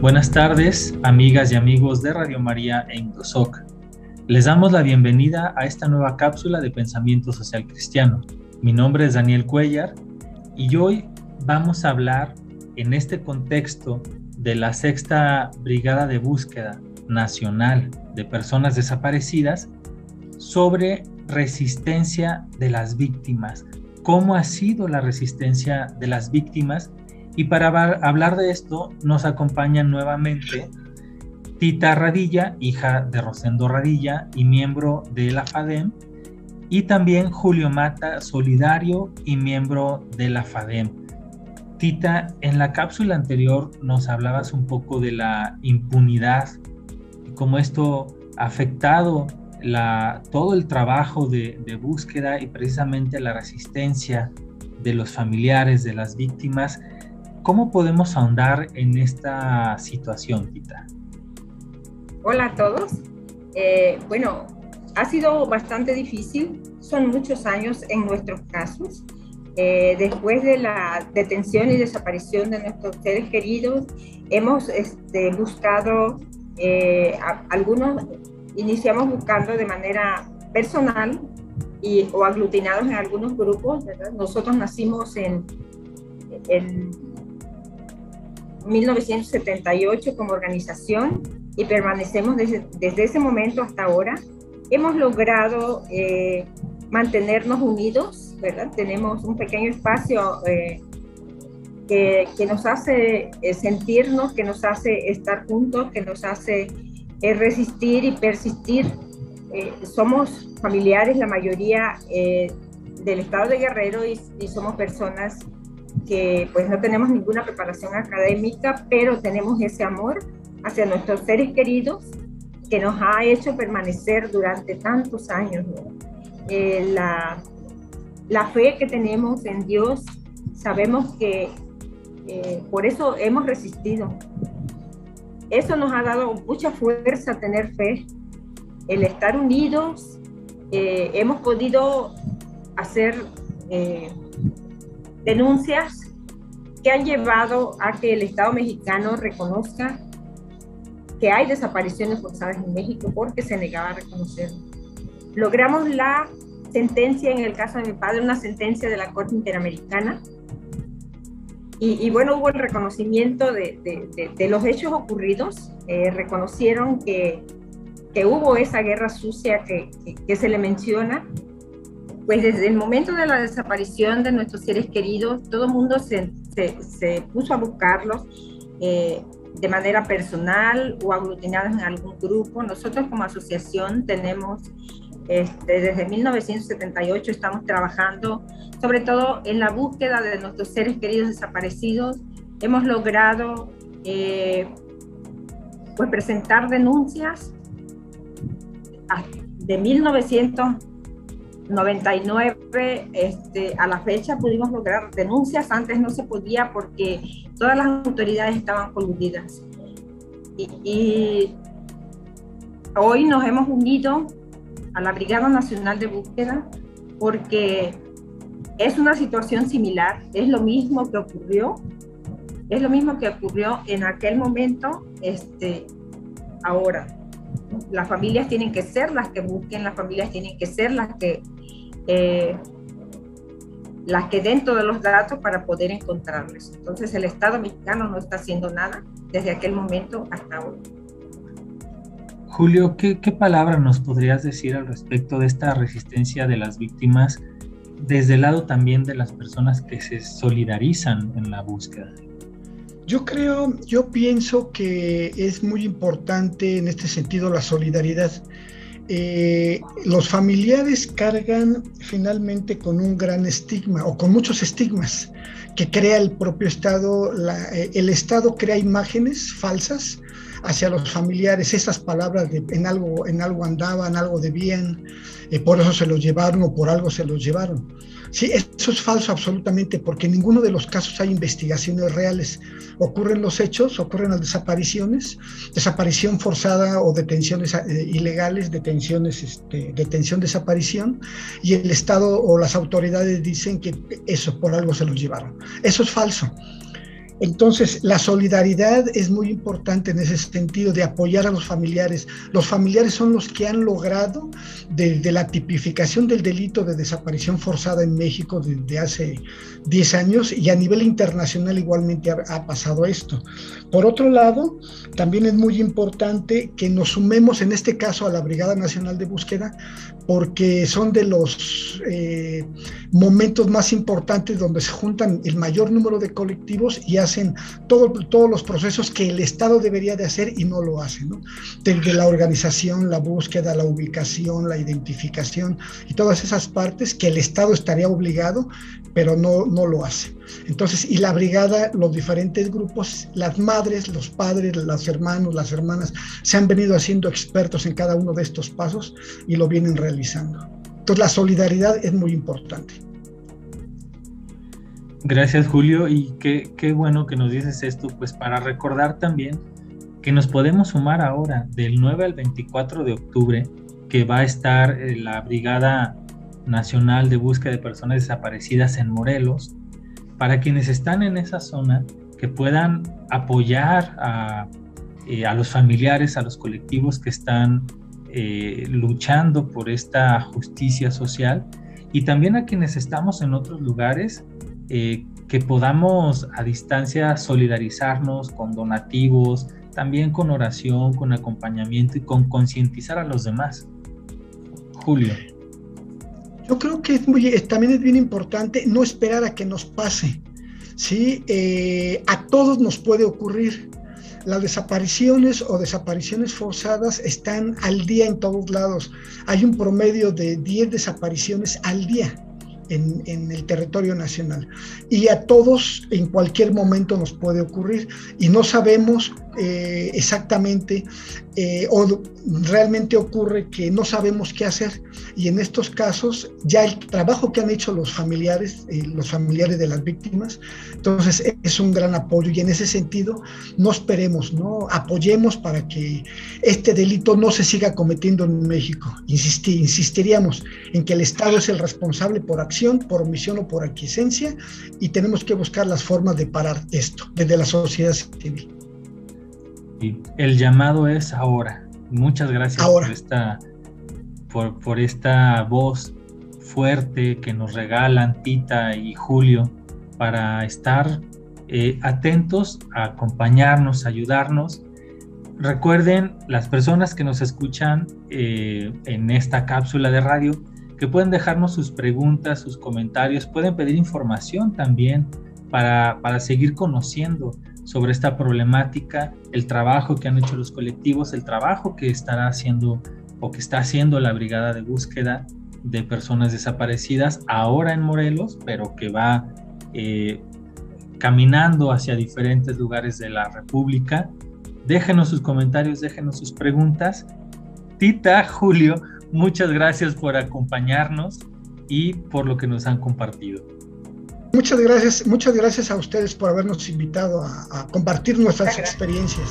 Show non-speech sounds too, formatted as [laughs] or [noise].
Buenas tardes, amigas y amigos de Radio María e Indosoc. Les damos la bienvenida a esta nueva cápsula de pensamiento social cristiano. Mi nombre es Daniel Cuellar y hoy vamos a hablar en este contexto de la sexta brigada de búsqueda nacional de personas desaparecidas sobre resistencia de las víctimas. ¿Cómo ha sido la resistencia de las víctimas y para hablar de esto nos acompaña nuevamente Tita Radilla, hija de Rosendo Radilla y miembro de la FADEM, y también Julio Mata, solidario y miembro de la FADEM. Tita, en la cápsula anterior nos hablabas un poco de la impunidad y cómo esto ha afectado todo el trabajo de búsqueda y precisamente la resistencia de los familiares de las víctimas ¿Cómo podemos ahondar en esta situación, Tita? Hola a todos. Eh, bueno, ha sido bastante difícil, son muchos años en nuestros casos. Eh, después de la detención y desaparición de nuestros seres queridos, hemos este, buscado, eh, algunos iniciamos buscando de manera personal y, o aglutinados en algunos grupos. Nosotros nacimos en, en 1978 como organización y permanecemos desde, ese momento hasta ahora. Hemos logrado eh, mantenernos unidos, ¿verdad? Tenemos un pequeño espacio eh, que, que, nos hace eh, sentirnos, que nos hace estar juntos, que nos hace resistir y persistir. somos familiares, la mayoría del estado de Guerrero y, y somos personas que pues no tenemos ninguna preparación académica, pero tenemos ese amor hacia nuestros seres queridos que nos ha hecho permanecer durante tantos años. Eh, la, la, fe que tenemos en Dios, sabemos que eh, por eso hemos resistido. Eso nos ha dado mucha fuerza tener fe, el estar unidos. Eh, hemos podido hacer denuncias que han llevado a que el Estado mexicano reconozca que hay desapariciones forzadas en México porque se negaba a reconocer. Logramos la sentencia en el caso de mi padre, una sentencia de la Corte Interamericana. Y, bueno, hubo el reconocimiento de, los hechos ocurridos, eh, reconocieron que, que, hubo esa guerra sucia que se le menciona pues desde el momento de la desaparición de nuestros seres queridos, todo el mundo se, se, puso a buscarlos eh, de manera personal o aglutinados en algún grupo. Nosotros como asociación tenemos, este, desde 1978 estamos trabajando sobre todo en la búsqueda de nuestros seres queridos desaparecidos. Hemos logrado eh, pues presentar denuncias de 1900 99 este, a la fecha pudimos lograr denuncias, antes no se podía porque todas las autoridades estaban coludidas. Y, hoy nos hemos unido a la Brigada Nacional de Búsqueda porque es una situación similar, es lo mismo que ocurrió, es lo mismo que ocurrió en aquel momento, este, ahora. Las familias tienen que ser las que busquen, las familias tienen que ser las que eh, las que den todos los datos para poder encontrarles. Entonces el Estado mexicano no está haciendo nada desde aquel momento hasta ahora. Julio, ¿qué, ¿qué, palabra nos podrías decir al respecto de esta resistencia de las víctimas desde el lado también de las personas que se solidarizan en la búsqueda? Yo creo, yo pienso que es muy importante en este sentido la solidaridad eh, los familiares cargan finalmente con un gran estigma o con muchos estigmas que crea el propio Estado. Eh, el Estado crea imágenes falsas hacia los familiares, esas palabras de en algo, en algo andaban, algo debían, eh, por eso se los llevaron o por algo se los llevaron. Sí, eso es falso absolutamente, porque en ninguno de los casos hay investigaciones reales. Ocurren los hechos, ocurren las desapariciones, desaparición forzada o detenciones eh, ilegales, detenciones, este, detención, desaparición, y el Estado o las autoridades dicen que eso por algo se los llevaron. Eso es falso. Entonces, la solidaridad es muy importante en ese sentido de apoyar a los familiares. Los familiares son los que han logrado, desde la tipificación del delito de desaparición forzada en México desde hace 10 años y a nivel internacional igualmente ha, pasado esto. Por otro lado, también es muy importante que nos sumemos en este caso a la Brigada Nacional de Búsqueda porque son de los eh, momentos más importantes donde se juntan el mayor número de colectivos y hacen todo, todos los procesos que el Estado debería de hacer y no lo hace, ¿no? Desde la organización, la búsqueda, la ubicación, la identificación y todas esas partes que el Estado estaría obligado, pero no, no lo hace. Entonces, y la brigada, los diferentes grupos, las madres, los padres, los hermanos, las hermanas, se han venido haciendo expertos en cada uno de estos pasos y lo vienen realizando. Entonces, la solidaridad es muy importante. Gracias Julio y qué, qué, bueno que nos dices esto, pues para recordar también que nos podemos sumar ahora del 9 al 24 de octubre que va a estar eh, la Brigada Nacional de Búsqueda de Personas Desaparecidas en Morelos, para quienes están en esa zona que puedan apoyar a, eh, a los familiares, a los colectivos que están eh, luchando por esta justicia social y también a quienes estamos en otros lugares que podamos a distancia solidarizarnos con donativos, también con oración, con acompañamiento y con concientizar a los demás. Julio. Yo creo que es muy, también es bien importante no esperar a que nos pase. ¿sí? Eh, a todos nos puede ocurrir. Las desapariciones o desapariciones forzadas están al día en todos lados. Hay un promedio de 10 desapariciones al día en, el territorio nacional. Y a todos en cualquier momento nos puede ocurrir y no sabemos eh, exactamente eh, o realmente ocurre que no sabemos qué hacer y en estos casos ya el trabajo que han hecho los familiares, eh, los familiares de las víctimas, entonces es un gran apoyo y en ese sentido no esperemos, no apoyemos para que este delito no se siga cometiendo en México. insistiríamos en que el Estado es el responsable por acción, por omisión o por aquiescencia y tenemos que buscar las formas de parar esto desde la sociedad civil. El llamado es ahora. Muchas gracias por esta por, esta voz fuerte que nos regalan Tita y Julio para estar eh, atentos a acompañarnos, ayudarnos. Recuerden, las personas que nos escuchan eh, en esta cápsula de radio, que pueden dejarnos sus preguntas, sus comentarios, pueden pedir información también para, para seguir conociendo sobre esta problemática, el trabajo que han hecho los colectivos, el trabajo que estará haciendo o que está haciendo la Brigada de Búsqueda de Personas Desaparecidas ahora en Morelos, pero que va eh, caminando hacia diferentes lugares de la República. Déjenos sus comentarios, déjenos sus preguntas. Tita, [laughs] Julio, muchas gracias por acompañarnos y por lo que nos han compartido. Muchas gracias, muchas gracias a ustedes por habernos invitado a, compartir nuestras experiencias.